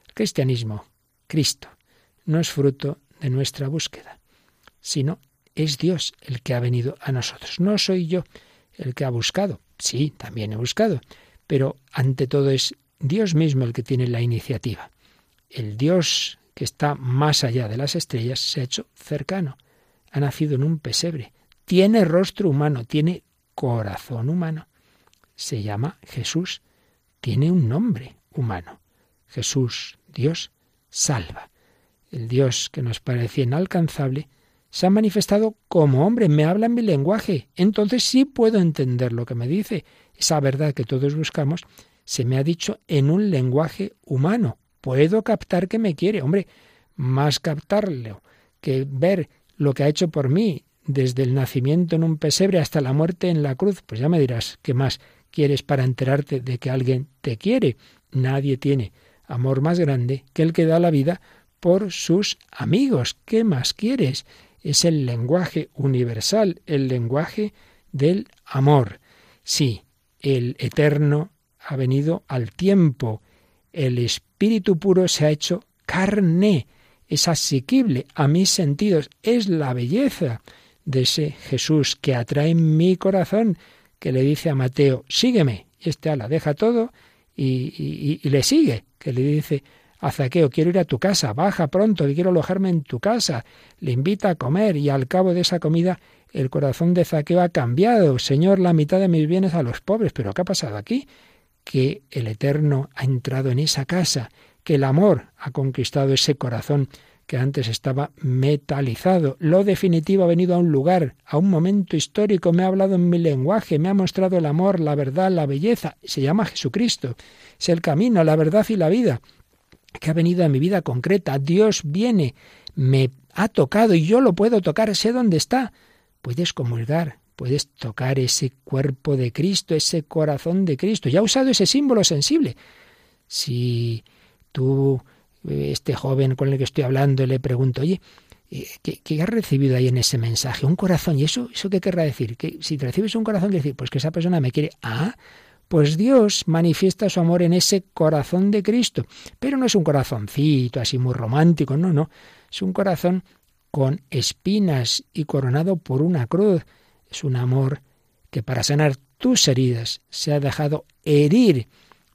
El cristianismo, Cristo, no es fruto de nuestra búsqueda, sino es Dios el que ha venido a nosotros. No soy yo el que ha buscado. Sí, también he buscado, pero ante todo es Dios mismo el que tiene la iniciativa. El Dios que está más allá de las estrellas se ha hecho cercano. Ha nacido en un pesebre. Tiene rostro humano, tiene corazón humano. Se llama Jesús. Tiene un nombre humano. Jesús, Dios, salva. El Dios que nos parecía inalcanzable se ha manifestado como hombre, me habla en mi lenguaje. Entonces sí puedo entender lo que me dice. Esa verdad que todos buscamos se me ha dicho en un lenguaje humano. Puedo captar que me quiere. Hombre, más captarlo que ver lo que ha hecho por mí desde el nacimiento en un pesebre hasta la muerte en la cruz. Pues ya me dirás, ¿qué más quieres para enterarte de que alguien te quiere? Nadie tiene amor más grande que el que da la vida por sus amigos. ¿Qué más quieres? es el lenguaje universal, el lenguaje del amor. Sí, el eterno ha venido al tiempo, el espíritu puro se ha hecho carne, es asequible a mis sentidos, es la belleza de ese Jesús que atrae mi corazón, que le dice a Mateo, sígueme, y este ala deja todo y, y le sigue, que le dice a Zaqueo, quiero ir a tu casa, baja pronto, que quiero alojarme en tu casa. Le invita a comer y al cabo de esa comida el corazón de Zaqueo ha cambiado. Señor, la mitad de mis bienes a los pobres. Pero ¿qué ha pasado aquí? Que el Eterno ha entrado en esa casa, que el amor ha conquistado ese corazón que antes estaba metalizado. Lo definitivo ha venido a un lugar, a un momento histórico, me ha hablado en mi lenguaje, me ha mostrado el amor, la verdad, la belleza. Se llama Jesucristo. Es el camino, la verdad y la vida que ha venido a mi vida concreta. Dios viene, me ha tocado y yo lo puedo tocar, sé dónde está. Puedes comulgar, puedes tocar ese cuerpo de Cristo, ese corazón de Cristo. Ya ha usado ese símbolo sensible. Si tú, este joven con el que estoy hablando, le pregunto, oye, eh, ¿qué, qué has recibido ahí en ese mensaje? Un corazón. ¿Y eso, eso qué querrá decir? Que si te recibes un corazón, decir, pues que esa persona me quiere. Ah, pues Dios manifiesta su amor en ese corazón de Cristo. Pero no es un corazoncito así muy romántico, no, no. Es un corazón con espinas y coronado por una cruz. Es un amor que para sanar tus heridas se ha dejado herir.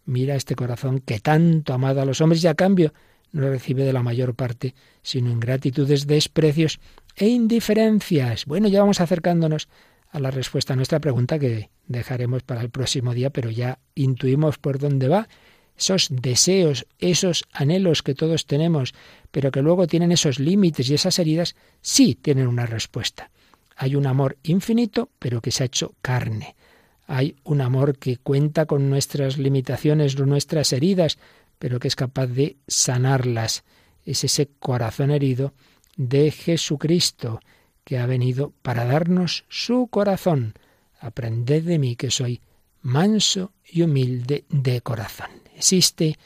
Mira este corazón que tanto ha amado a los hombres y a cambio no recibe de la mayor parte sino ingratitudes, desprecios e indiferencias. Bueno, ya vamos acercándonos a la respuesta a nuestra pregunta que dejaremos para el próximo día, pero ya intuimos por dónde va. Esos deseos, esos anhelos que todos tenemos, pero que luego tienen esos límites y esas heridas, sí tienen una respuesta. Hay un amor infinito, pero que se ha hecho carne. Hay un amor que cuenta con nuestras limitaciones, nuestras heridas, pero que es capaz de sanarlas. Es ese corazón herido de Jesucristo que ha venido para darnos su corazón. Aprended de mí que soy manso y humilde de corazón. Existe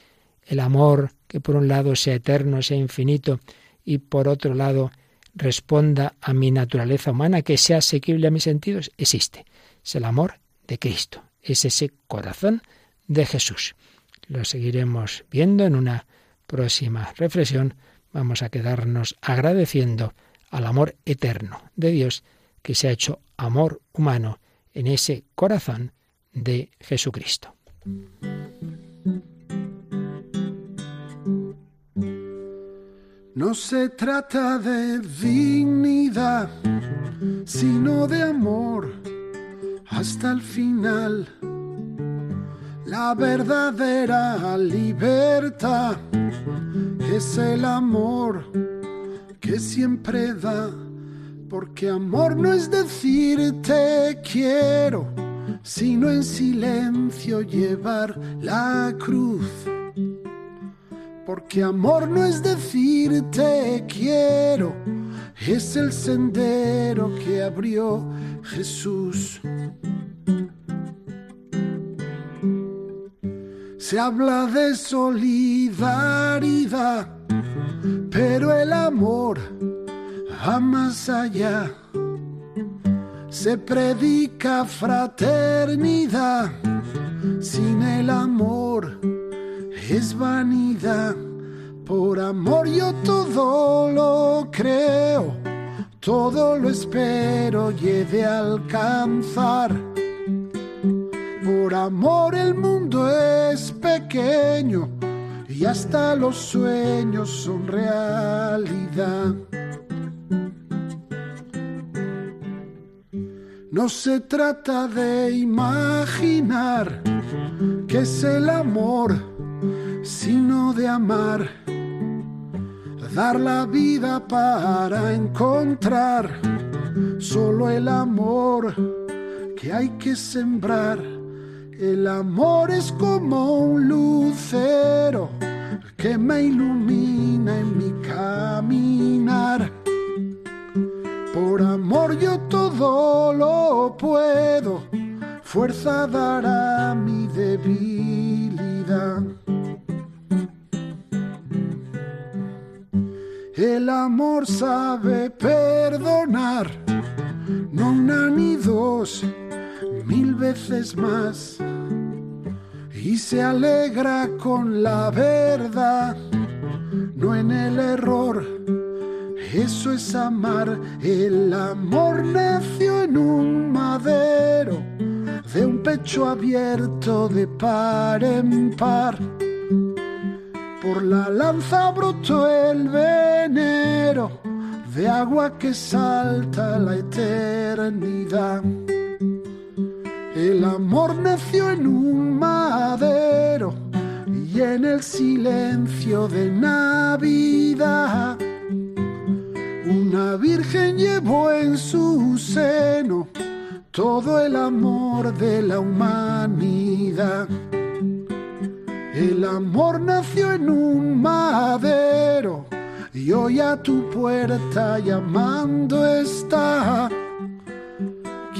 el amor que por un lado sea eterno, sea infinito, y por otro lado responda a mi naturaleza humana, que sea asequible a mis sentidos, existe. Es el amor de Cristo, es ese corazón de Jesús. Lo seguiremos viendo en una próxima reflexión. Vamos a quedarnos agradeciendo al amor eterno de Dios que se ha hecho amor humano en ese corazón de Jesucristo. No se trata de dignidad, sino de amor hasta el final. La verdadera libertad es el amor que siempre da, porque amor no es decir te quiero, sino en silencio llevar la cruz. Porque amor no es decir te quiero, es el sendero que abrió Jesús. Se habla de solidaridad pero el amor va más allá. Se predica fraternidad, sin el amor es vanidad. Por amor yo todo lo creo, todo lo espero y he de alcanzar. Por amor el mundo es pequeño y hasta los sueños son realidad. No se trata de imaginar que es el amor, sino de amar, dar la vida para encontrar solo el amor que hay que sembrar. El amor es como un lucero que me ilumina en mi caminar. Por amor yo todo lo puedo, fuerza dará mi debilidad. El amor sabe perdonar, no una ni dos, mil veces más y se alegra con la verdad, no en el error. Eso es amar, el amor nació en un madero, de un pecho abierto de par en par. Por la lanza brotó el venero, de agua que salta la eternidad. El amor nació en un madero y en el silencio de Navidad una virgen llevó en su seno todo el amor de la humanidad. El amor nació en un madero y hoy a tu puerta llamando está.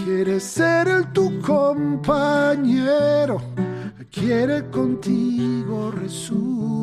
Quiere ser el tu compañero, quiere contigo resucitar.